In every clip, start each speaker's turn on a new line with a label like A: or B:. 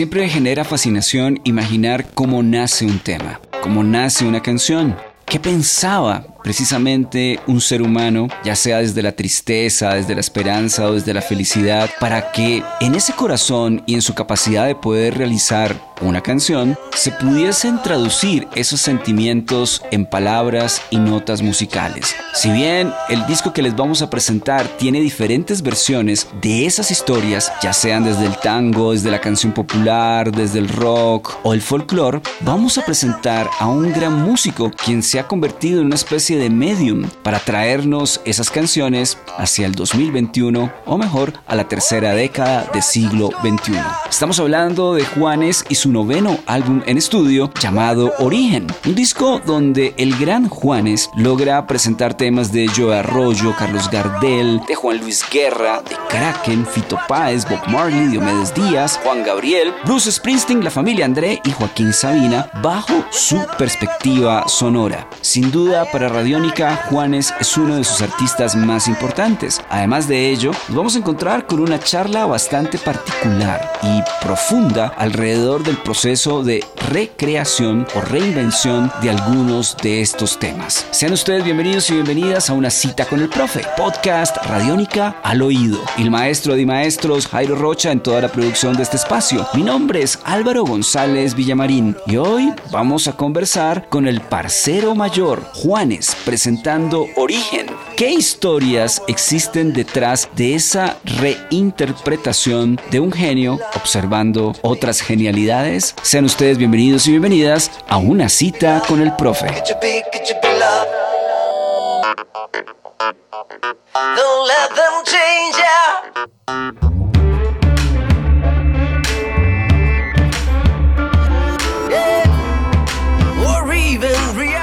A: Siempre genera fascinación imaginar cómo nace un tema, cómo nace una canción. ¿Qué pensaba precisamente un ser humano, ya sea desde la tristeza, desde la esperanza o desde la felicidad, para que en ese corazón y en su capacidad de poder realizar una canción, se pudiesen traducir esos sentimientos en palabras y notas musicales. Si bien el disco que les vamos a presentar tiene diferentes versiones de esas historias, ya sean desde el tango, desde la canción popular, desde el rock o el folclore, vamos a presentar a un gran músico quien se ha convertido en una especie de medium para traernos esas canciones hacia el 2021 o mejor a la tercera década del siglo XXI. Estamos hablando de Juanes y su noveno álbum en estudio llamado Origen, un disco donde el gran Juanes logra presentar temas de Joe Arroyo, Carlos Gardel, de Juan Luis Guerra, de Kraken, Fito Páez, Bob Marley, Diomedes Díaz, Juan Gabriel, Bruce Springsteen, la familia André y Joaquín Sabina bajo su perspectiva sonora. Sin duda para Radiónica, Juanes es uno de sus artistas más importantes. Además de ello, nos vamos a encontrar con una charla bastante particular y profunda alrededor del proceso de recreación o reinvención de algunos de estos temas. Sean ustedes bienvenidos y bienvenidas a una cita con el profe, podcast Radiónica al oído. El maestro de maestros Jairo Rocha en toda la producción de este espacio. Mi nombre es Álvaro González Villamarín y hoy vamos a conversar con el parcero mayor Juanes presentando Origen. ¿Qué historias existen detrás de esa reinterpretación de un genio observando otras genialidades? Sean ustedes bienvenidos y bienvenidas a una cita con el profe.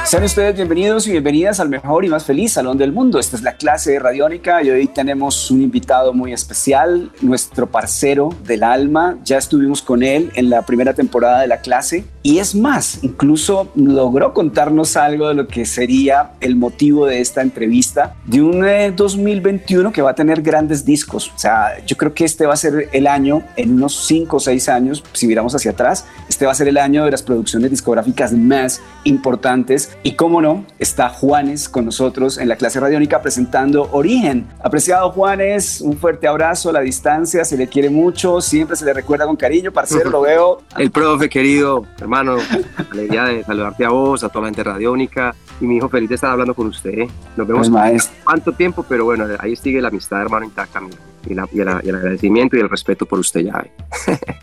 A: Sean ustedes bienvenidos y bienvenidas al mejor y más feliz salón del mundo. Esta es la clase de Radiónica y hoy tenemos un invitado muy especial, nuestro parcero del alma. Ya estuvimos con él en la primera temporada de la clase y es más, incluso logró contarnos algo de lo que sería el motivo de esta entrevista de un 2021 eh, que va a tener grandes discos. O sea, yo creo que este va a ser el año, en unos 5 o 6 años, si miramos hacia atrás, este va a ser el año de las producciones discográficas más importantes y cómo no, está Juanes con nosotros en la clase radiónica presentando Origen. Apreciado Juanes, un fuerte abrazo a la distancia, se le quiere mucho, siempre se le recuerda con cariño, parcero, lo veo.
B: El profe, querido hermano, alegría de saludarte a vos, a toda la gente radiónica y mi hijo feliz de estar hablando con usted. ¿eh? Nos vemos pues, cuánto tiempo, pero bueno, ahí sigue la amistad, hermano, intacta. Y, la, y, el agradecimiento y el respeto por usted ya.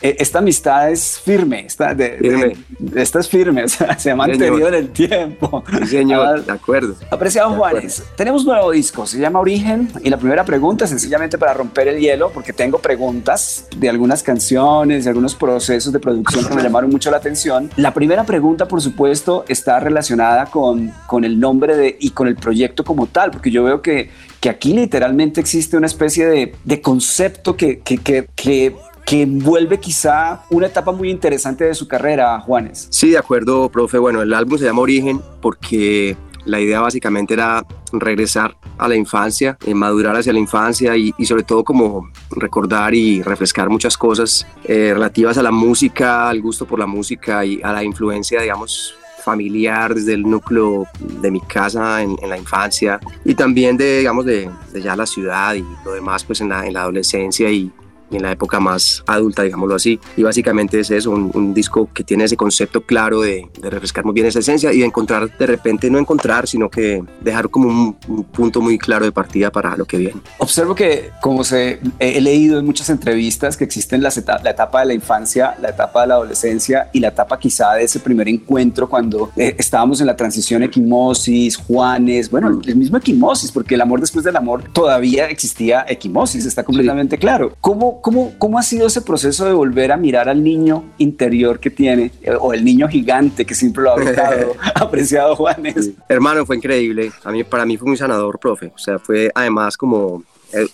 A: ¿eh? Esta amistad es firme, está, de, firme. esta es firme, o sea, se ha mantenido en el tiempo.
B: Sí, señor, de acuerdo.
A: Apreciado Juanes, tenemos un nuevo disco, se llama Origen, y la primera pregunta, sencillamente para romper el hielo, porque tengo preguntas de algunas canciones, de algunos procesos de producción que me llamaron mucho la atención. La primera pregunta, por supuesto, está relacionada con con el nombre de, y con el proyecto como tal, porque yo veo que, que aquí literalmente existe una especie de, de concepto que, que, que, que envuelve quizá una etapa muy interesante de su carrera, Juanes.
B: Sí, de acuerdo, profe. Bueno, el álbum se llama Origen porque la idea básicamente era regresar a la infancia, eh, madurar hacia la infancia y, y, sobre todo como recordar y refrescar muchas cosas eh, relativas a la música, al gusto por la música y a la influencia, digamos, familiar, desde el núcleo de mi casa en, la infancia y también de, digamos, de, de, ya la ciudad y lo demás pues en la, en la adolescencia y, en la época más adulta, digámoslo así. Y básicamente es eso, un, un disco que tiene ese concepto claro de, de, refrescar muy bien esa esencia y de encontrar, de repente no encontrar, sino que dejar como un, un punto muy claro de partida para lo que viene.
A: Observo que, como se, he leído en muchas entrevistas, que existen las etapa, la etapa de la infancia, la etapa de la adolescencia y la etapa quizá de ese primer encuentro cuando eh, estábamos en la transición equimosis, Juanes, bueno, el mismo equimosis, porque el amor después del amor todavía existía equimosis, está completamente sí. claro. ¿Cómo ¿Cómo, cómo, cómo ha sido ese proceso de volver a mirar al niño interior que tiene eh, o el niño gigante que siempre lo ha habitado, apreciado Juanes?
B: Hermano, fue increíble. A mí, para mí fue muy sanador, profe. O sea, fue además como, eh,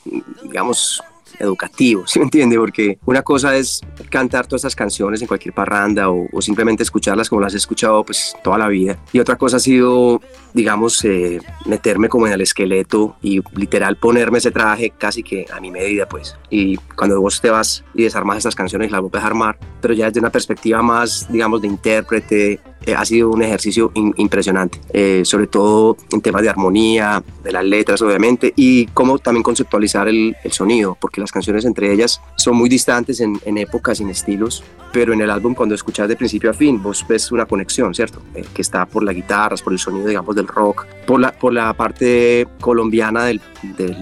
B: digamos, educativo, ¿sí me entiende? Porque una cosa es cantar todas estas canciones en cualquier parranda o, simplemente escucharlas como las he escuchado pues toda la vida. Y otra cosa ha sido, digamos, eh, meterme como en el esqueleto y literal ponerme ese traje casi que a mi medida, pues. Y cuando vos te vas y desarmas estas canciones, las vuelves a armar, pero ya desde una perspectiva más, digamos, de intérprete, eh, ha sido un ejercicio impresionante, eh, sobre todo en temas de armonía, de las letras obviamente, y cómo también conceptualizar el, sonido, porque las canciones entre ellas son muy distantes en, épocas y en estilos, pero en el álbum cuando escuchas de principio a fin, vos ves una conexión, ¿cierto? Eh, que está por las guitarras, por el sonido, digamos, del rock, por la, por la parte colombiana del, del,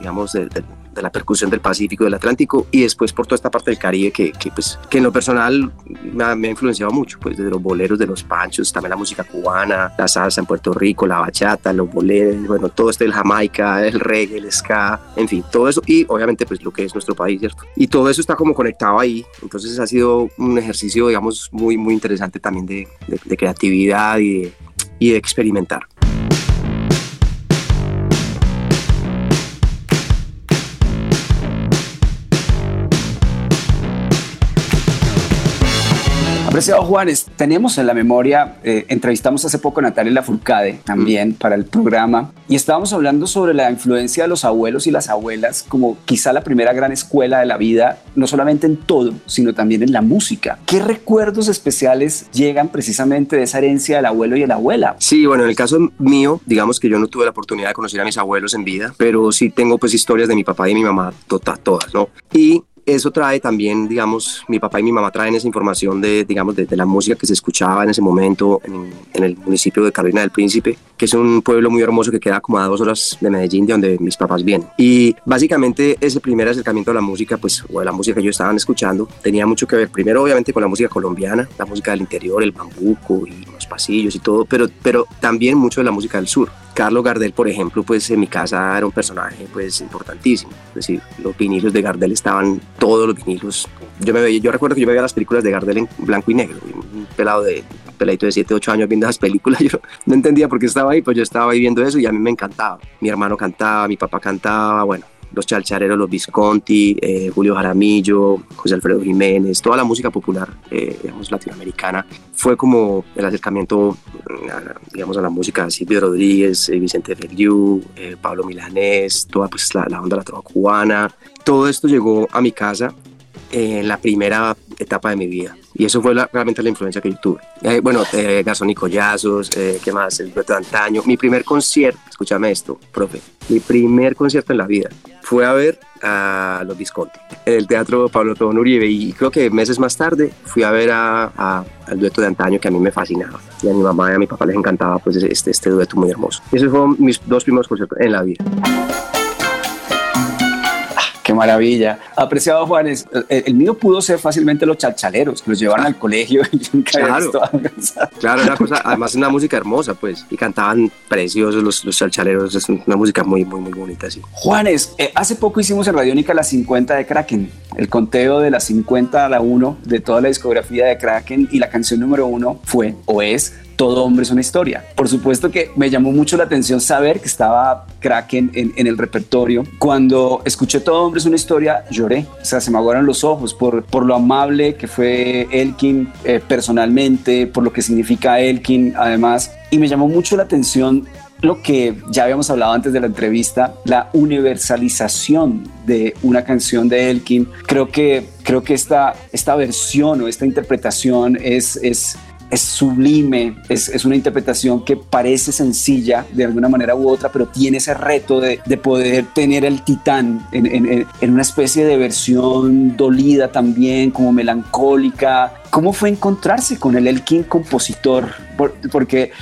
B: digamos, del de la percusión del Pacífico del Atlántico y después por toda esta parte del Caribe que, que pues, que en lo personal me ha, influenciado mucho, pues desde los boleros de los panchos, también la música cubana, la salsa en Puerto Rico, la bachata, los boleros, bueno, todo este del Jamaica, el reggae, el ska, en fin, todo eso y obviamente pues lo que es nuestro país, ¿cierto? Y todo eso está como conectado ahí, entonces ha sido un ejercicio, digamos, muy, muy interesante también de, de, creatividad y y de experimentar.
A: Apreciado Juanes, tenemos en la memoria, eh, entrevistamos hace poco a Natalia Lafourcade también para el programa y estábamos hablando sobre la influencia de los abuelos y las abuelas como quizá la primera gran escuela de la vida, no solamente en todo, sino también en la música. ¿Qué recuerdos especiales llegan precisamente de esa herencia del abuelo y la abuela?
B: Sí, bueno, en el caso mío, digamos que yo no tuve la oportunidad de conocer a mis abuelos en vida, pero sí tengo pues historias de mi papá y mi mamá, todas, todas, ¿no? Y eso trae también, digamos, mi papá y mi mamá traen esa información de, digamos, de, la música que se escuchaba en ese momento en, el municipio de Carolina del Príncipe, que es un pueblo muy hermoso que queda como a dos horas de Medellín, de donde mis papás vienen. Y básicamente ese primer acercamiento a la música, pues, o a la música que yo estaban escuchando, tenía mucho que ver, primero obviamente con la música colombiana, la música del interior, el bambuco y los pasillos y todo, pero, pero también mucho de la música del sur. Carlos Gardel, por ejemplo, pues en mi casa era un personaje pues importantísimo. Es decir, los vinilos de Gardel estaban todos los vinilos. Yo, me yo recuerdo que yo veía las películas de Gardel en blanco y negro. Un pelado de de 7, 8 años viendo esas películas. Yo no entendía por qué estaba ahí, pues yo estaba ahí viendo eso y a mí me encantaba. Mi hermano cantaba, mi papá cantaba, bueno, los chalchareros, los Visconti, eh, Julio Jaramillo, José Alfredo Jiménez, toda la música popular, eh, digamos, latinoamericana, fue como el acercamiento, mm, digamos, a la música de Silvio Rodríguez, eh, Vicente Feliu, Pablo Milanés, toda pues, la, la onda la trova cubana. Todo esto llegó a mi casa en la primera etapa de mi vida. Y eso fue realmente la influencia que yo tuve. Eh, bueno, eh, Garzón y Collazos, eh, ¿qué más? El dueto de antaño. Mi primer concierto, escúchame esto, profe, mi primer concierto en la vida fue a ver a los Visconti en el Teatro Pablo Tobón Uribe y creo que meses más tarde fui a ver a, al dueto de antaño que a mí me fascinaba y a mi mamá y a mi papá les encantaba pues este, este dueto muy hermoso. Esos fueron mis dos primeros conciertos en la vida.
A: Maravilla. Apreciado Juanes, el, mío pudo ser fácilmente los chalchaleros, que los llevaron al colegio y
B: claro, claro, una cosa, además una música hermosa, pues, y cantaban preciosos los, los chalchaleros, es una música muy, muy, muy bonita, sí.
A: Juanes, eh, hace poco hicimos en Radiónica las 50 de Kraken, el conteo de las 50 a la 1 de toda la discografía de Kraken y la canción número uno fue o es todo hombre es una historia. Por supuesto que me llamó mucho la atención saber que estaba Kraken en, el repertorio. Cuando escuché Todo hombre es una historia, lloré. O sea, se me aguaron los ojos por, por lo amable que fue Elkin eh, personalmente, por lo que significa Elkin además. Y me llamó mucho la atención lo que ya habíamos hablado antes de la entrevista, la universalización de una canción de Elkin. Creo que, creo que esta, esta versión o esta interpretación es, es, es sublime, es, es, una interpretación que parece sencilla de alguna manera u otra, pero tiene ese reto de, de poder tener el titán en, en, en, una especie de versión dolida también, como melancólica. ¿Cómo fue encontrarse con el Elkin compositor? porque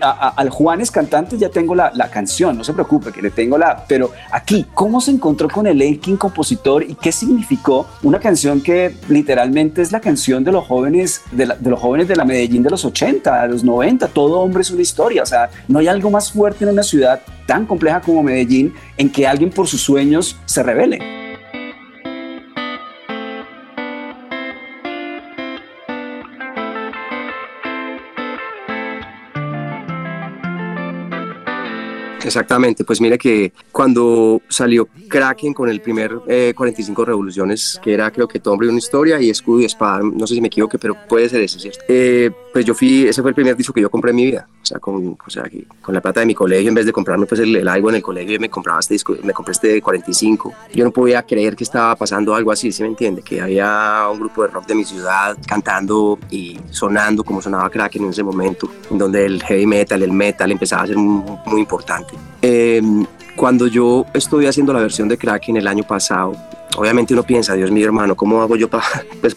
A: al Juanes cantante ya tengo la, canción, no se preocupe, que le tengo la. Pero aquí, ¿cómo se encontró con el Elkin compositor y qué significó una canción que literalmente es la canción de los jóvenes de, los jóvenes de la Medellín de los 80, de los 90? Todo hombre es una historia. O sea, no hay algo más fuerte en una ciudad tan compleja como Medellín en que alguien por sus sueños se revele.
B: Exactamente, pues mire que cuando salió Kraken con el primer 45 eh, revoluciones, que era creo que Tombre una historia y Escudo y Espada, no sé si me equivoque, pero puede ser ese, ¿cierto? Eh, pues yo fui, ese fue el primer disco que yo compré en mi vida, o sea, con, o sea, con la plata de mi colegio, en vez de comprarme pues el, el algo en el colegio, me compraba este disco, me compré este 45. Yo no podía creer que estaba pasando algo así, ¿sí me entiende? Que había un grupo de rock de mi ciudad cantando y sonando como sonaba Kraken en ese momento, en donde el heavy metal, el metal empezaba a ser muy, muy importante. Eh, cuando yo estuve haciendo la versión de Kraken el año pasado, obviamente uno piensa, Dios mío hermano, ¿cómo hago yo para pues,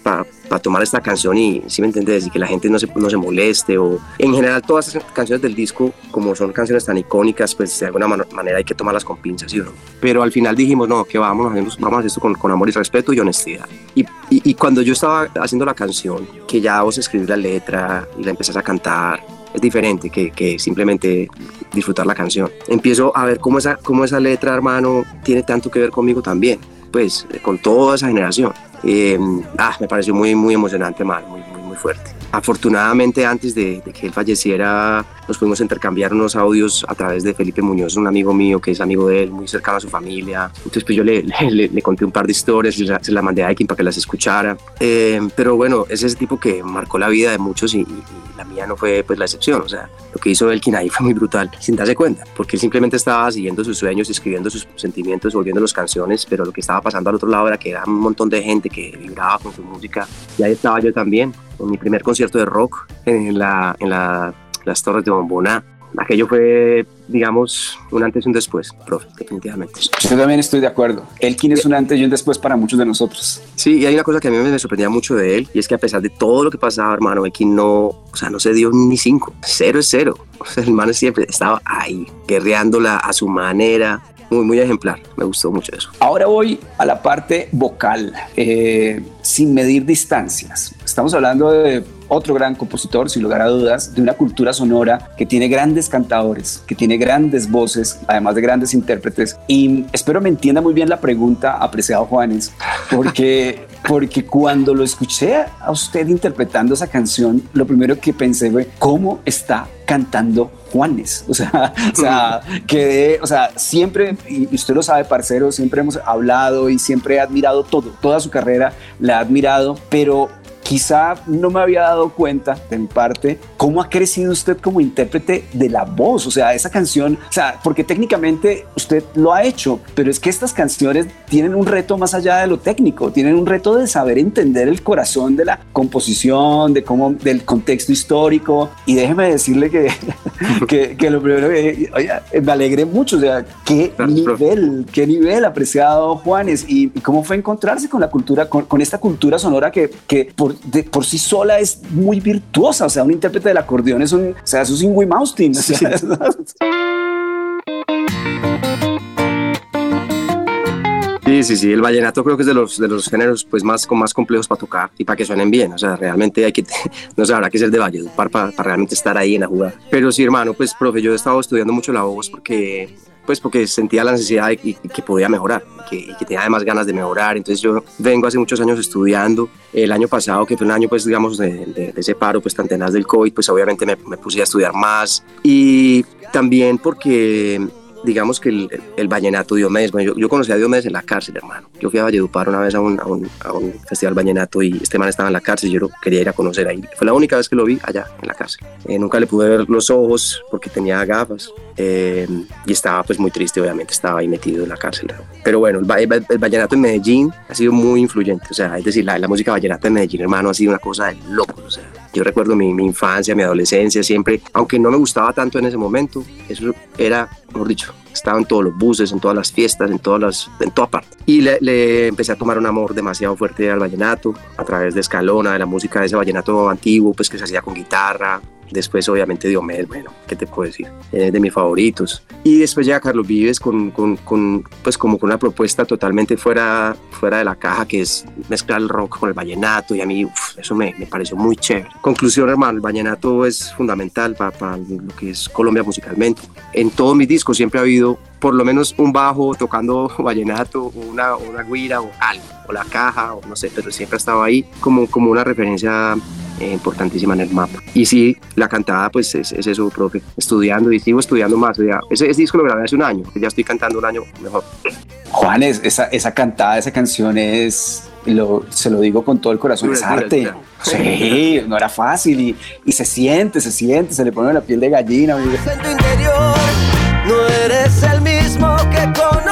B: tomar esta canción y, si me entiendes, y que la gente no se, no se moleste? O en general todas esas canciones del disco, como son canciones tan icónicas, pues de alguna manera hay que tomarlas con pinzas, ¿sí? Pero al final dijimos, no, que vamos, vamos a hacer esto con, con amor y respeto y honestidad. Y, y, y, cuando yo estaba haciendo la canción, que ya vos escribís la letra y la empezás a cantar, es diferente que, que, simplemente disfrutar la canción. Empiezo a ver cómo esa, cómo esa letra, hermano, tiene tanto que ver conmigo también pues con toda esa generación. Eh, ah, me pareció muy, muy emocionante, mal, muy, muy, muy fuerte. Afortunadamente, antes de, que él falleciera, nos pudimos intercambiar unos audios a través de Felipe Muñoz, un amigo mío que es amigo de él, muy cercano a su familia. Entonces, pues yo le, le, le conté un par de historias y se las mandé a Aikin para que las escuchara. Eh, pero bueno, es ese tipo que marcó la vida de muchos y, y, la mía no fue pues la excepción. O sea, lo que hizo Elkin ahí fue muy brutal, sin darse cuenta, porque él simplemente estaba siguiendo sus sueños, escribiendo sus sentimientos, volviendo las canciones, pero lo que estaba pasando al otro lado era que era un montón de gente que vibraba con su música y ahí estaba yo también en mi primer concierto de rock en, la, en la, las Torres de Bombona. Aquello fue, digamos, un antes y un después, profe, definitivamente.
A: Yo también estoy de acuerdo. Elkin es un antes y un después para muchos de nosotros.
B: Sí, y hay una cosa que a mí me sorprendía mucho de él, y es que a pesar de todo lo que pasaba, hermano, Elkin no, o sea, no se dio ni cinco. Cero es cero. O sea, el hermano siempre estaba ahí, guerreándola a su manera, muy, muy ejemplar. Me gustó mucho eso.
A: Ahora voy a la parte vocal, eh, sin medir distancias. Estamos hablando de otro gran compositor, sin lugar a dudas, de una cultura sonora que tiene grandes cantadores, que tiene grandes voces, además de grandes intérpretes. Y espero me entienda muy bien la pregunta, apreciado Juanes, porque, porque cuando lo escuché a usted interpretando esa canción, lo primero que pensé fue, ¿cómo está cantando Juanes? O sea, o sea, o sea, siempre, y usted lo sabe, parcero, siempre hemos hablado y siempre he admirado todo, toda su carrera la he admirado, pero quizá no me había dado cuenta mi parte cómo ha crecido usted como intérprete de la voz, o sea, esa canción, o sea, porque técnicamente usted lo ha hecho, pero es que estas canciones tienen un reto más allá de lo técnico, tienen un reto de saber entender el corazón de la composición, de cómo, del contexto histórico, y déjeme decirle que, que, que, lo primero que, oye, me alegré mucho, o sea, qué nivel, qué nivel apreciado Juanes, y, y, cómo fue encontrarse con la cultura, con, con esta cultura sonora que, que por de, por sí sola es muy virtuosa. O sea, un intérprete del acordeón es un, o sea, eso es un Wim Austin. O sea, sí.
B: Sí, sí, sí, el vallenato creo que es de los, de los géneros pues más, con más complejos para tocar y para que suenen bien, o sea, realmente hay que, no sé, habrá que ser de Valledupar para, para realmente estar ahí en la jugada. Pero sí, hermano, pues, profe, yo he estado estudiando mucho la voz porque pues porque sentía la necesidad de que, que podía mejorar, que, que, tenía además ganas de mejorar. Entonces yo vengo hace muchos años estudiando. El año pasado, que fue un año, pues digamos, de, de, de ese paro, pues tan tenaz del COVID, pues obviamente me, me puse a estudiar más. Y también porque digamos que el, el vallenato Diomedes, bueno, yo, yo, conocí a Diomedes en la cárcel, hermano. Yo fui a Valledupar una vez a un, a un, a un festival vallenato y este man estaba en la cárcel yo lo quería ir a conocer ahí. Fue la única vez que lo vi allá en la cárcel. Eh, nunca le pude ver los ojos porque tenía gafas eh, y estaba pues muy triste, obviamente, estaba ahí metido en la cárcel. Pero bueno, el, el, el, vallenato en Medellín ha sido muy influyente, o sea, es decir, la, la música vallenata en Medellín, hermano, ha sido una cosa de loco, o sea, yo recuerdo mi, infancia, mi adolescencia, siempre, aunque no me gustaba tanto en ese momento, eso era, mejor dicho, estaba en todos los buses, en todas las fiestas, en todas las, en toda parte. Y le, le, empecé a tomar un amor demasiado fuerte al vallenato, a través de Escalona, de la música de ese vallenato antiguo, pues que se hacía con guitarra, Después, obviamente, Diomedes, bueno, ¿qué te puedo decir? Es de mis favoritos. Y después llega Carlos Vives con, con, con, pues como con una propuesta totalmente fuera, fuera de la caja, que es mezclar el rock con el vallenato. Y a mí uf, eso me, me, pareció muy chévere. Conclusión, hermano, el vallenato es fundamental para, para lo que es Colombia musicalmente. En todos mis discos siempre ha habido por lo menos un bajo tocando vallenato, una, una guira o algo, o la caja, o no sé, pero siempre ha estado ahí como, como una referencia eh, importantísima en el mapa. Y sí, la cantada pues es, eso, profe, estudiando y sigo estudiando más. ese, disco lo grabé hace un año, ya estoy cantando un año mejor.
A: Juanes, esa, esa cantada, esa canción es, lo, se lo digo con todo el corazón, es arte. Sí, no era fácil y, y, se siente, se siente, se le pone la piel de gallina. En tu interior no eres el mismo que de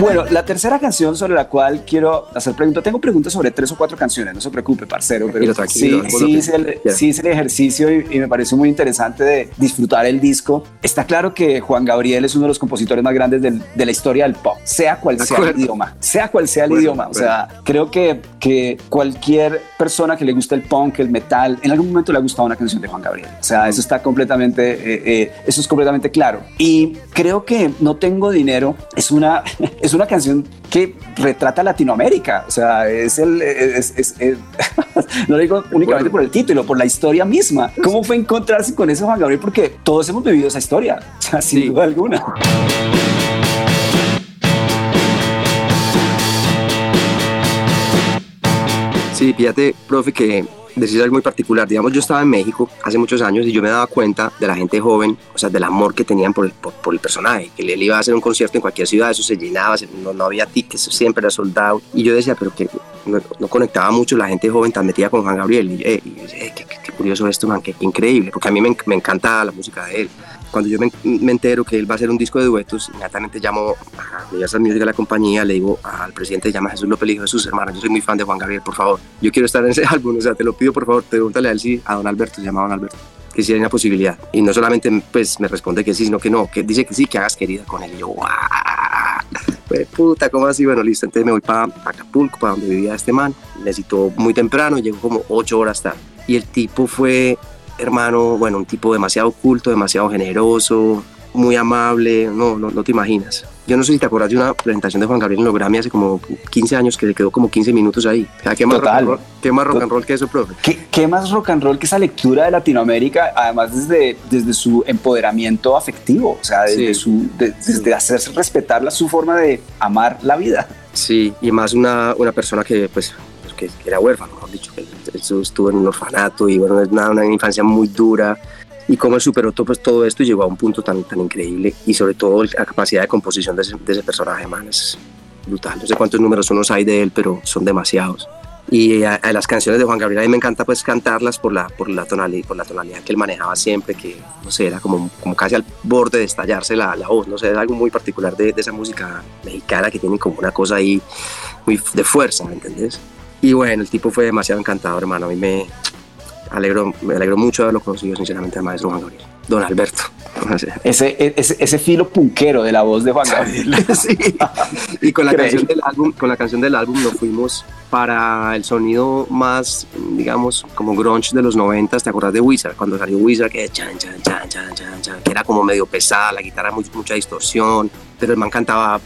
A: bueno, la tercera canción sobre la cual quiero hacer preguntas, tengo preguntas sobre tres o cuatro canciones, no se preocupe, parcero, pero sí, sí, el, sí el ejercicio y, me pareció muy interesante de disfrutar el disco. Está claro que Juan Gabriel es uno de los compositores más grandes de la historia del pop, sea cual sea el idioma, sea cual sea el idioma. O sea, creo que, que cualquier persona que le guste el punk, el metal, en algún momento le ha gustado una canción de Juan Gabriel. O sea, eso está completamente, eh, eh, eso es completamente claro. Y creo que No Tengo Dinero es una, es una canción que retrata Latinoamérica. O sea, es el. no lo digo únicamente por el título, por la historia misma. ¿Cómo fue encontrarse con eso, Juan Gabriel? Porque todos hemos vivido esa historia, sin duda alguna.
B: Sí, fíjate, profe, que decir algo muy particular. Digamos, yo estaba en México hace muchos años y yo me daba cuenta de la gente joven, o sea, del amor que tenían por el, por, el personaje, que él iba a hacer un concierto en cualquier ciudad, eso se llenaba, no, no había tickets, siempre era soldado. Y yo decía, pero que no, conectaba mucho la gente joven tan metida con Juan Gabriel. Y, eh, eh, qué, curioso esto, man, qué, increíble, porque a mí me, me encanta la música de él cuando yo me, entero que él va a hacer un disco de duetos, inmediatamente llamo a Universal Music de la compañía, le digo al presidente, llama a Jesús López, le digo, Jesús, hermano, yo soy muy fan de Juan Gabriel, por favor, yo quiero estar en ese álbum, o sea, te lo pido, por favor, pregúntale a él si a don Alberto, se llama don Alberto, que si hay una posibilidad. Y no solamente pues me responde que sí, sino que no, que dice que sí, que hagas querida con él. Y yo, ¡guau! Pues puta, ¿cómo así? Bueno, listo, entonces me voy para Acapulco, para donde vivía este man. Necesito muy temprano, llego como ocho horas tarde. Y el tipo fue, hermano, bueno, un tipo demasiado culto, demasiado generoso, muy amable, no, no, no, te imaginas. Yo no sé si te acuerdas de una presentación de Juan Gabriel en los Grammy hace como 15 años que se quedó como 15 minutos ahí. ¿qué, más rock and roll, ¿Qué más rock and roll que eso, profe?
A: ¿Qué, más rock and roll que esa lectura de Latinoamérica, además desde, desde su empoderamiento afectivo, o sea, desde, su, desde hacerse respetar su forma de amar la vida?
B: Sí, y más una, una persona que, pues, que, era huérfano, mejor dicho, que estuvo en un orfanato y bueno, una, una infancia muy dura y cómo él superó todo, pues, todo esto y llegó a un punto tan, tan increíble y sobre todo la capacidad de composición de ese, de ese personaje, man, es brutal. No sé cuántos números unos hay de él, pero son demasiados. Y a, las canciones de Juan Gabriel a mí me encanta pues cantarlas por la, por la, tonalidad, por la tonalidad que él manejaba siempre, que no sé, era como, como casi al borde de estallarse la, la voz, no sé, es algo muy particular de, de, esa música mexicana que tiene como una cosa ahí muy de fuerza, ¿me entendés? Y bueno, el tipo fue demasiado encantador, hermano, a mí me, alegro, me alegro mucho de haberlo conocido, sinceramente, al maestro Juan Gabriel. Don Alberto.
A: Ese, ese, ese, filo punquero de la voz de Juan Gabriel.
B: sí. Y con la, canción del álbum, con la canción del álbum nos fuimos para el sonido más, digamos, como grunge de los 90. ¿Te acuerdas de Wizard? Cuando salió Wizard, que chan, chan, chan, chan, chan, que era como medio pesada, la guitarra mucha distorsión, pero el man cantaba,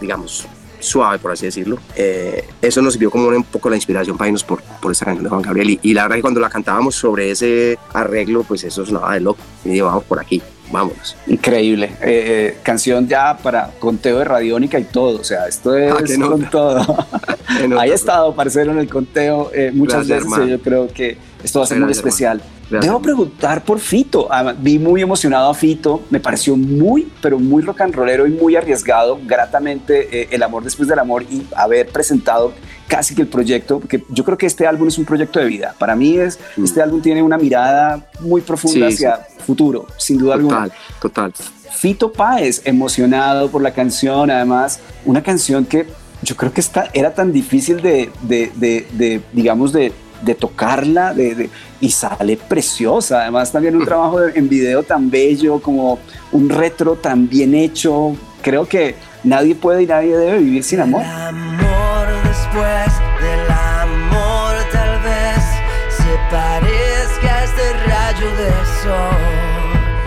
B: digamos, suave, por así decirlo. Eh, eso nos sirvió como un poco la inspiración para irnos por, por esta canción de Juan Gabriel. Y, la verdad que cuando la cantábamos sobre ese arreglo, pues eso sonaba de loco. Y digo, vamos por aquí, vámonos.
A: Increíble. Eh, eh, canción ya para conteo de radiónica y todo. O sea, esto es ah, con todo. Ahí he estado, parcero, en el conteo muchas veces. Yo creo que esto va a ser muy especial. Debo preguntar por Fito. Ah, vi muy emocionado a Fito. Me pareció muy, pero muy rock and rollero y muy arriesgado, gratamente, eh, El amor después del amor y haber presentado casi que el proyecto, porque yo creo que este álbum es un proyecto de vida. Para mí es, mm. este álbum tiene una mirada muy profunda hacia futuro, sin duda
B: total,
A: alguna.
B: Total,
A: Fito Páez, emocionado por la canción, además, una canción que yo creo que está, era tan difícil de, de, de digamos, de de tocarla de, y sale preciosa. Además, también un trabajo en video tan bello, como un retro tan bien hecho. Creo que nadie puede y nadie debe vivir sin amor. amor después del amor, tal vez se parezca a este rayo de sol.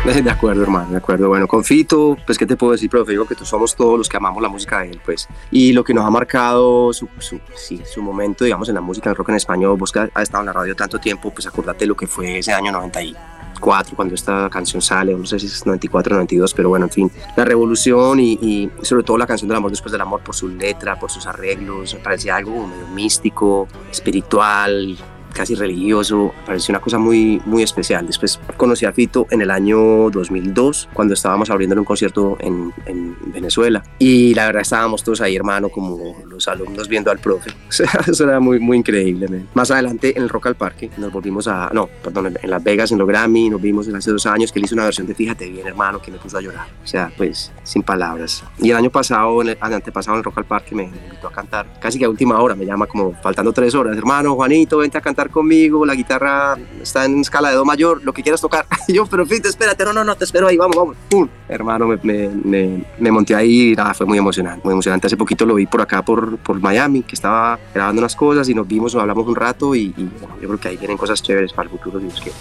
B: De acuerdo, hermano, de acuerdo. Bueno, con Fito, pues, ¿qué te puedo decir, profe? Digo que somos todos los que amamos la música de él, pues. Y lo que nos ha marcado su, su, sí, su momento, digamos, en la música del rock en español, vos que has estado en la radio tanto tiempo, pues acordate lo que fue ese año 94, cuando esta canción sale, no sé si es 94 o 92, pero bueno, en fin, la revolución y, y, sobre todo la canción del amor después del amor por su letra, por sus arreglos, me parecía algo medio místico, espiritual, casi religioso, parecía una cosa muy, muy especial. Después conocí a Fito en el año 2002, cuando estábamos abriendo un concierto en, en Venezuela. Y la verdad estábamos todos ahí, hermano, como los alumnos viendo al profe. Eso era muy, muy increíble. Más adelante en el Rock al Parque nos volvimos a, no, perdón, en Las Vegas, en los Grammy, nos vimos hace dos años que él hizo una versión de Fíjate bien, hermano, que me puso a llorar. O sea, pues sin palabras. Y el año pasado, el, antepasado en el Rock al Parque, me invitó a cantar, casi que a última hora, me llama como faltando tres horas, hermano, Juanito, vente a cantar conmigo, la guitarra está en escala de Do mayor, lo que quieras tocar. Y yo, pero Fito, espérate, no, no, no, te espero ahí, vamos, vamos. ¡Pum! Hermano, me, me, me, monté ahí y nada, fue muy emocionante, muy emocionante. Hace poquito lo vi por acá, por, por Miami, que estaba grabando unas cosas y nos vimos, nos hablamos un rato y, yo creo que ahí vienen cosas chéveres para el futuro. Dios que...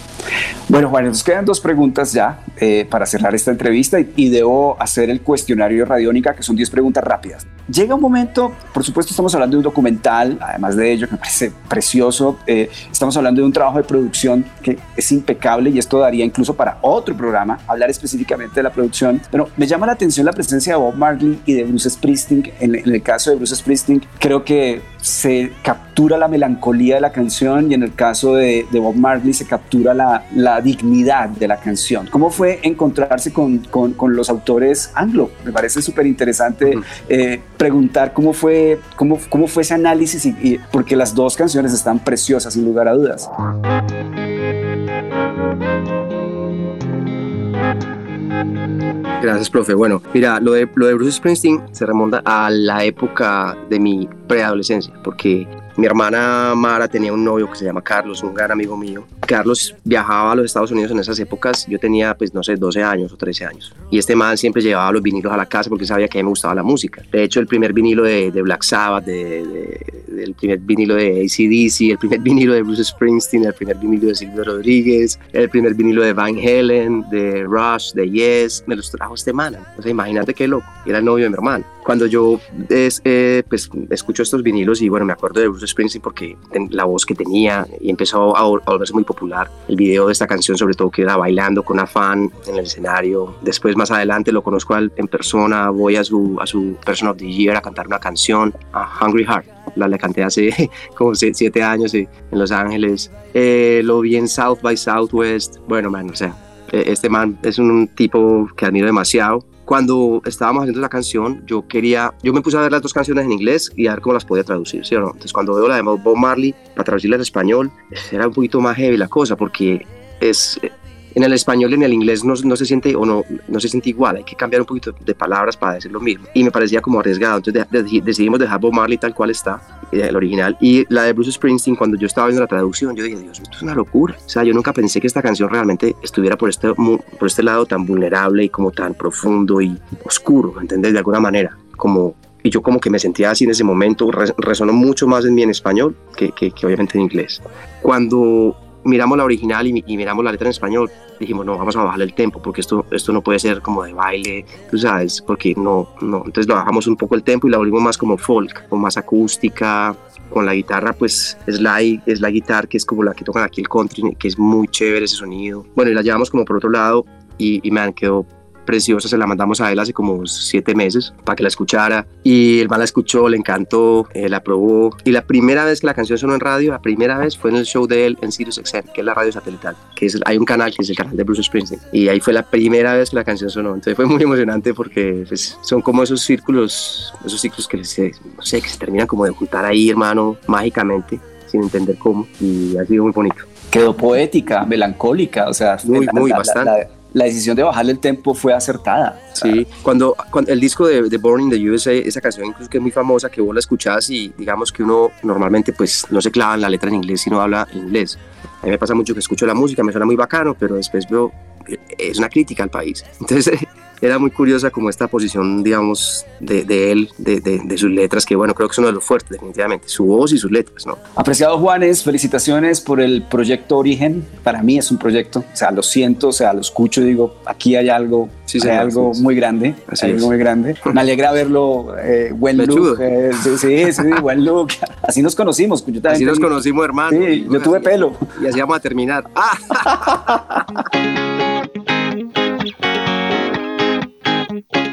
A: Bueno, Juan, nos quedan dos preguntas ya eh, para cerrar esta entrevista y, y, debo hacer el cuestionario de Radiónica, que son 10 preguntas rápidas. Llega un momento, por supuesto estamos hablando de un documental, además de ello, que me parece precioso, eh, estamos hablando de un trabajo de producción que es impecable y esto daría incluso para otro programa, hablar específicamente de la producción, pero me llama la atención la presencia de Bob Marley y de Bruce Springsteen. En, en el caso de Bruce Springsteen, creo que se captura la melancolía de la canción y en el caso de, de Bob Marley se captura la, la, dignidad de la canción. ¿Cómo fue encontrarse con, con, con los autores anglo? Me parece súper interesante eh, preguntar cómo fue, cómo, cómo fue ese análisis, y, y, porque las dos canciones están preciosas, sin lugar a dudas.
B: Gracias, profe. Bueno, mira, lo de, lo de Bruce Springsteen se remonta a la época de mi preadolescencia, porque mi hermana Mara tenía un novio que se llama Carlos, un gran amigo mío. Carlos viajaba a los Estados Unidos en esas épocas. Yo tenía, pues, no sé, 12 años o 13 años. Y este man siempre llevaba los vinilos a la casa porque sabía que a mí me gustaba la música. De hecho, el primer vinilo de, de Black Sabbath, de, de, el primer vinilo de ACDC, el primer vinilo de Bruce Springsteen, el primer vinilo de Silvio Rodríguez, el primer vinilo de Van Halen, de Rush, de Yes, me los trajo este man. Imagínate qué loco. Era el novio de mi hermano. Cuando yo es, eh, pues, escucho estos vinilos y bueno, me acuerdo de Bruce Springsteen porque la voz que tenía y empezó a, volverse muy popular. El video de esta canción, sobre todo, que bailando con una fan en el escenario. Después, más adelante, lo conozco en persona. Voy a su, a su Person of the Year a cantar una canción, a Hungry Heart. La, la canté hace como siete años en Los Ángeles. Eh, lo vi en South by Southwest. Bueno, man, o sea, este man es un tipo que admiro demasiado cuando estábamos haciendo la canción, yo quería, yo me puse a ver las dos canciones en inglés y a ver cómo las podía traducir, ¿sí o no? Entonces cuando veo la de Bob Marley, para traducirla en español, era un poquito más heavy la cosa, porque es, en el español y en el inglés no, no, se siente o no, no se siente igual, hay que cambiar un poquito de palabras para decir lo mismo. Y me parecía como arriesgado, entonces de, de, decidimos dejar Bob Marley tal cual está, el original. Y la de Bruce Springsteen, cuando yo estaba viendo la traducción, yo dije, Dios, esto es una locura. O sea, yo nunca pensé que esta canción realmente estuviera por este, por este lado tan vulnerable y como tan profundo y oscuro, ¿me entendés? De alguna manera, como y yo como que me sentía así en ese momento, resonó mucho más en mí en español que, que, que obviamente en inglés. Cuando miramos la original y, y, miramos la letra en español, dijimos, no, vamos a bajarle el tempo, porque esto, esto no puede ser como de baile, tú sabes, porque no, no. Entonces lo bajamos un poco el tempo y la volvimos más como folk, o más acústica, con la guitarra, pues es la, es la guitarra que es como la que tocan aquí el country, que es muy chévere ese sonido. Bueno, y la llevamos como por otro lado y, y me quedó preciosa, se la mandamos a él hace como siete meses para que la escuchara. Y el man la escuchó, le encantó, eh, la probó. Y la primera vez que la canción sonó en radio, la primera vez fue en el show de él en Sirius XM, que es la radio satelital, que es, hay un canal que es el canal de Bruce Springsteen. Y ahí fue la primera vez que la canción sonó, entonces fue muy emocionante porque pues, son como esos círculos, esos ciclos que se, no sé, que se terminan como de juntar ahí, hermano, mágicamente, sin entender cómo. Y ha sido muy bonito.
A: Quedó poética, melancólica, o sea,
B: muy, la, muy,
A: la,
B: bastante.
A: La, la decisión de bajarle el tempo fue acertada.
B: Sí, cuando, cuando el disco de, de, Born in the USA, esa canción incluso que es muy famosa, que vos la escuchás y digamos que uno normalmente pues no se clava en la letra en inglés, sino habla inglés. A mí me pasa mucho que escucho la música, me suena muy bacano, pero después veo, es una crítica al país. Entonces era muy curiosa como esta posición, digamos, de, de él, de, de, de, sus letras, que bueno, creo que es uno de los fuertes, definitivamente, su voz y sus letras, ¿no?
A: Apreciado Juanes, felicitaciones por el proyecto Origen. Para mí es un proyecto, o sea, lo siento, o sea, lo escucho y digo, aquí hay algo,
B: sí,
A: hay algo muy grande,
B: Así
A: hay algo muy grande. Me alegra verlo, eh, buen look, eh, sí, sí, sí, buen look. Así nos conocimos. Yo
B: Así nos conocimos, hermano.
A: Sí, yo tuve pelo.
B: Y así vamos a terminar. ¡Ah!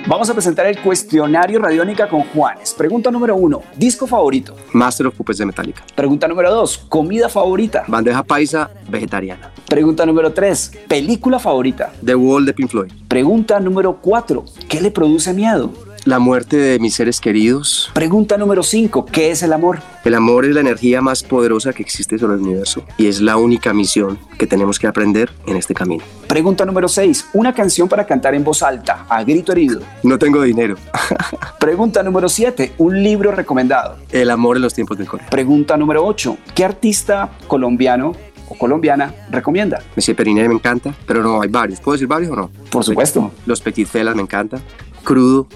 A: Vamos
C: a presentar el cuestionario Radiónica con Juanes. Pregunta número uno, disco favorito.
B: Master of Puppets de Metallica.
C: Pregunta número dos, comida favorita.
B: Bandeja paisa vegetariana.
C: Pregunta número tres, película favorita.
B: The Wall de Pink Floyd.
C: Pregunta número cuatro, ¿qué le produce miedo?
B: La muerte de mis seres queridos.
C: Pregunta número 5. ¿Qué es el amor?
B: El amor es la energía más poderosa que existe sobre el universo y es la única misión que tenemos que aprender en este camino.
C: Pregunta número 6. Una canción para cantar en voz alta, a grito herido.
B: No tengo dinero.
C: Pregunta número 7. Un libro recomendado.
B: El amor en los tiempos del colegio.
C: Pregunta número 8. ¿Qué artista colombiano o colombiana recomienda?
B: Monsieur Periné me encanta, pero no, hay varios. ¿Puedo decir varios o no?
C: Por supuesto.
B: Los Petit Felas me encanta. Crudo,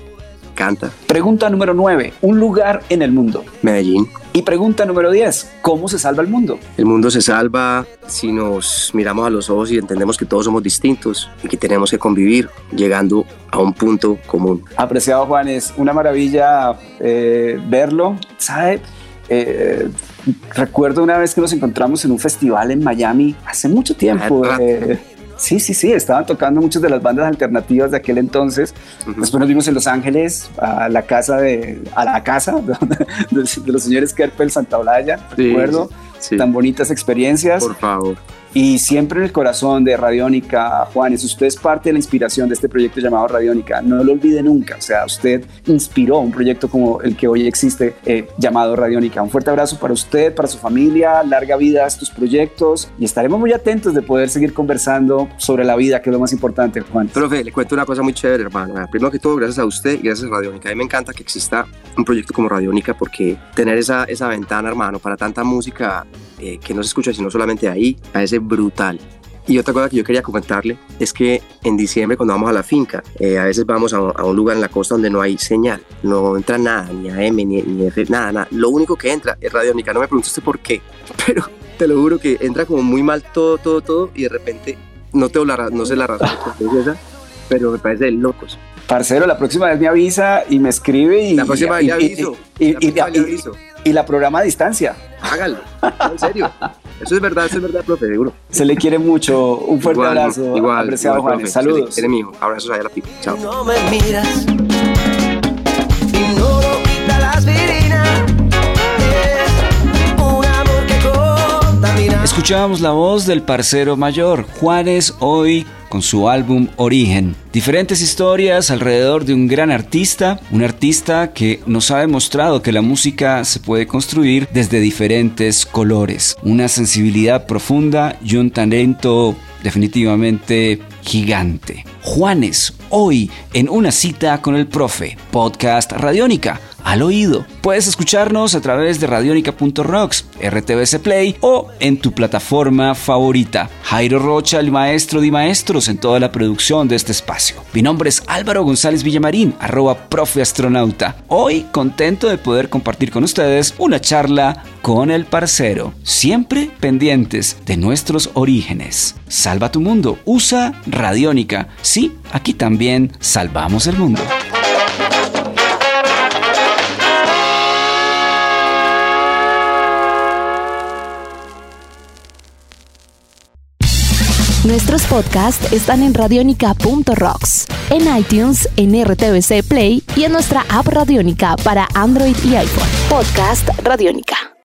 B: canta.
C: Pregunta número 9. Un lugar en el mundo.
B: Medellín.
C: Y pregunta número 10. ¿Cómo se salva el mundo?
B: El mundo se salva si nos miramos a los ojos y entendemos que todos somos distintos y que tenemos que convivir llegando a un punto común.
C: Apreciado Juan, es una maravilla eh, verlo. ¿Sabe? Eh, recuerdo una vez que nos encontramos en un festival en Miami hace mucho tiempo. Eh, Sí, sí, sí, estaban tocando muchas de las bandas alternativas de aquel entonces. Después nos vimos en Los Ángeles, a la casa de, a la casa de, los señores Kerpel Santaolalla, recuerdo. Tan bonitas experiencias.
B: Por favor
C: y siempre en el corazón de Radiónica, Juanes, usted es parte de la inspiración de este proyecto llamado Radiónica, no lo olvide nunca, o sea, usted inspiró un proyecto como el que hoy existe eh, llamado Radiónica. Un fuerte abrazo para usted, para su familia, larga vida a estos proyectos y estaremos muy atentos de poder seguir conversando sobre la vida, que es lo más importante, Juan.
B: Profe, le cuento una cosa muy chévere, hermano. Primero que todo, gracias a usted y gracias a Radiónica. A mí me encanta que exista un proyecto como Radiónica porque tener esa, esa ventana, hermano, para tanta música eh, que no se escucha sino solamente ahí, a ese brutal. Y otra cosa que yo quería comentarle es que en diciembre cuando vamos a la finca, eh, a veces vamos a, un lugar en la costa donde no hay señal, no entra nada, ni AM, ni, ni F, nada, nada. Lo único que entra es radiónica. No me pregunte usted por qué, pero te lo juro que entra como muy mal todo, todo, todo y de repente no, tengo la, no sé la razón pero me parece de locos.
C: Parcero, la próxima vez me avisa y me escribe y...
B: La próxima vez le aviso.
C: Y, y, la programa a distancia.
B: Hágalo, en serio. Eso es verdad, eso es verdad, profe, seguro.
C: Se le quiere mucho. Un fuerte abrazo.
B: Igual,
C: apreciado
B: Juan.
C: Saludos.
B: Se le quiere, Abrazos allá a la pipa. Chao.
D: No me miras. Y no lo quita la aspirina.
A: Escuchábamos la voz del parcero mayor, Juárez, hoy con su álbum Origen. Diferentes historias alrededor de un gran artista, un artista que nos ha demostrado que la música se puede construir desde diferentes colores, una sensibilidad profunda y un talento definitivamente gigante. Juanes, hoy en una cita con el profe, podcast Radiónica al oído. Puedes escucharnos a través de radionica.rocks, RTBC Play o en tu plataforma favorita. Jairo Rocha, el maestro de maestros en toda la producción de este espacio. Mi nombre es Álvaro González Villamarín, arroba profe astronauta. Hoy contento de poder compartir con ustedes una charla con el parcero, siempre pendientes de nuestros orígenes. Salva tu mundo, usa Radiónica. Sí, aquí también salvamos el mundo.
E: Nuestros podcasts están en radionica.rocks, en iTunes, en RTVC Play y en nuestra app Radionica para Android y iPhone. Podcast Radionica.